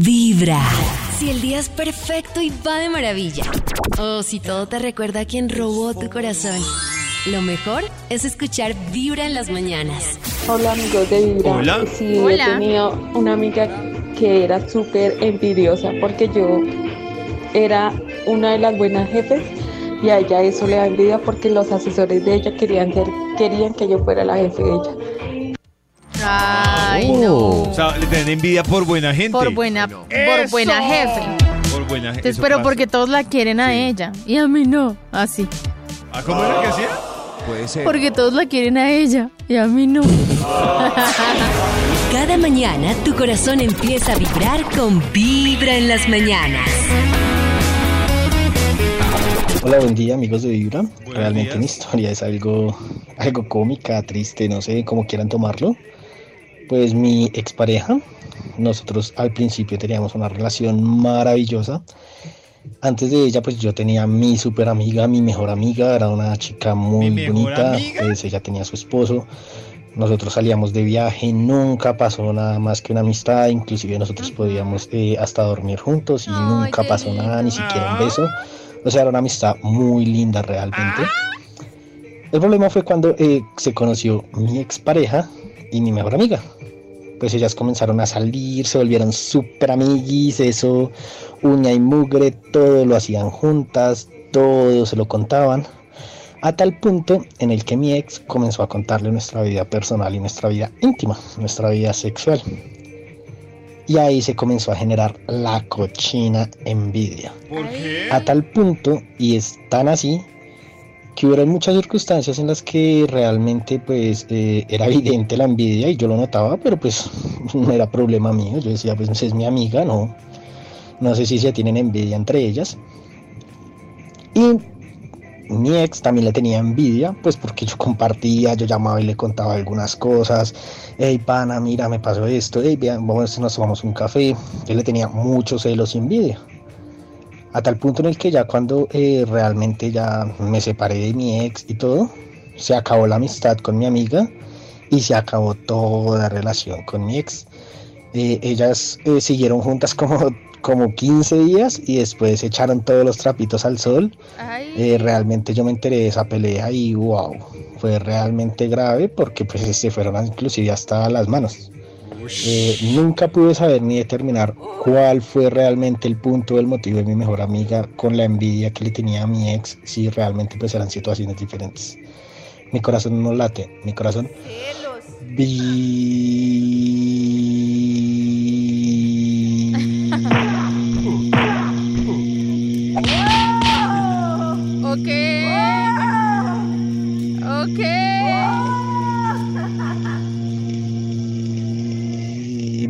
Vibra. Si el día es perfecto y va de maravilla. O si todo te recuerda a quien robó tu corazón. Lo mejor es escuchar Vibra en las mañanas. Hola amigos de Vibra. Hola. Sí, Hola. he tenido una amiga que era súper envidiosa porque yo era una de las buenas jefes y a ella eso le da envidia porque los asesores de ella querían ser, querían que yo fuera la jefe de ella. Ay, O no. sea, le tienen envidia por buena gente. Por buena, por ¡Eso! buena jefe. Por buena gente. Entonces, pero porque todos la quieren a ella y a mí no. Así. ¿Ah, cómo era que hacía? Puede ser. Porque todos la quieren a ella y a mí no. Cada mañana tu corazón empieza a vibrar con Vibra en las mañanas. Hola, buen día amigos de Vibra. Realmente días. mi historia es algo, algo cómica, triste, no sé cómo quieran tomarlo. Pues mi expareja, nosotros al principio teníamos una relación maravillosa. Antes de ella, pues yo tenía mi super amiga, mi mejor amiga, era una chica muy ¿Mi mejor bonita, amiga? pues ella tenía su esposo. Nosotros salíamos de viaje, nunca pasó nada más que una amistad, inclusive nosotros podíamos eh, hasta dormir juntos y Ay, nunca pasó nada, ni siquiera un beso. O sea, era una amistad muy linda realmente. El problema fue cuando eh, se conoció mi expareja y mi mejor amiga. Pues ellas comenzaron a salir, se volvieron súper amiguis, eso, uña y mugre, todo lo hacían juntas, todo se lo contaban. A tal punto en el que mi ex comenzó a contarle nuestra vida personal y nuestra vida íntima, nuestra vida sexual. Y ahí se comenzó a generar la cochina envidia. ¿Por qué? A tal punto, y es tan así, que hubo muchas circunstancias en las que realmente pues eh, era evidente la envidia y yo lo notaba, pero pues no era problema mío. Yo decía, pues es mi amiga, no. No sé si se tienen envidia entre ellas. Y mi ex también le tenía envidia, pues porque yo compartía, yo llamaba y le contaba algunas cosas. Hey, pana, mira, me pasó esto. Hey, vean, vamos, nos tomamos un café. Él le tenía muchos celos y envidia. A tal punto en el que ya cuando eh, realmente ya me separé de mi ex y todo, se acabó la amistad con mi amiga y se acabó toda relación con mi ex. Eh, ellas eh, siguieron juntas como, como 15 días y después echaron todos los trapitos al sol. Eh, realmente yo me enteré de esa pelea y wow, fue realmente grave porque pues se fueron inclusive hasta las manos. Eh, nunca pude saber ni determinar cuál fue realmente el punto del motivo de mi mejor amiga con la envidia que le tenía a mi ex, si realmente pues eran situaciones diferentes. Mi corazón no late, mi corazón Ok. Ok.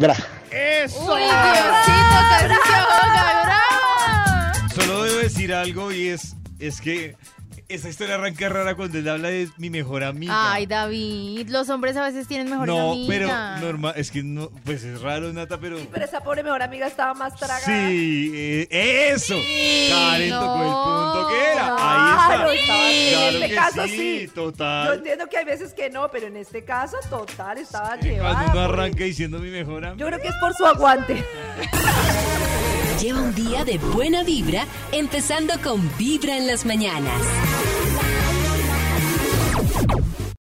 Vibra. ¡Eso! Uy, Diosito, casi se ahoga, bravo. Solo debo decir algo y es, es que esa historia arranca rara cuando él habla de mi mejor amiga. Ay, David, los hombres a veces tienen mejores no, amigas. pero normal, es que no, pues es raro, Nata, pero... Pero esa pobre mejor amiga estaba más tragada. Sí, eh, eso. Karen tocó el punto que era. Claro, Ahí estaba- está. en Claro este que caso sí, sí. Yo total. entiendo que hay veces que no, pero en este caso, total, estaba Cuando llevada. uno por- arranca diciendo mi mejor Yo amigo. creo que es por su aguante. Lleva un día de buena vibra, empezando con Vibra en las mañanas.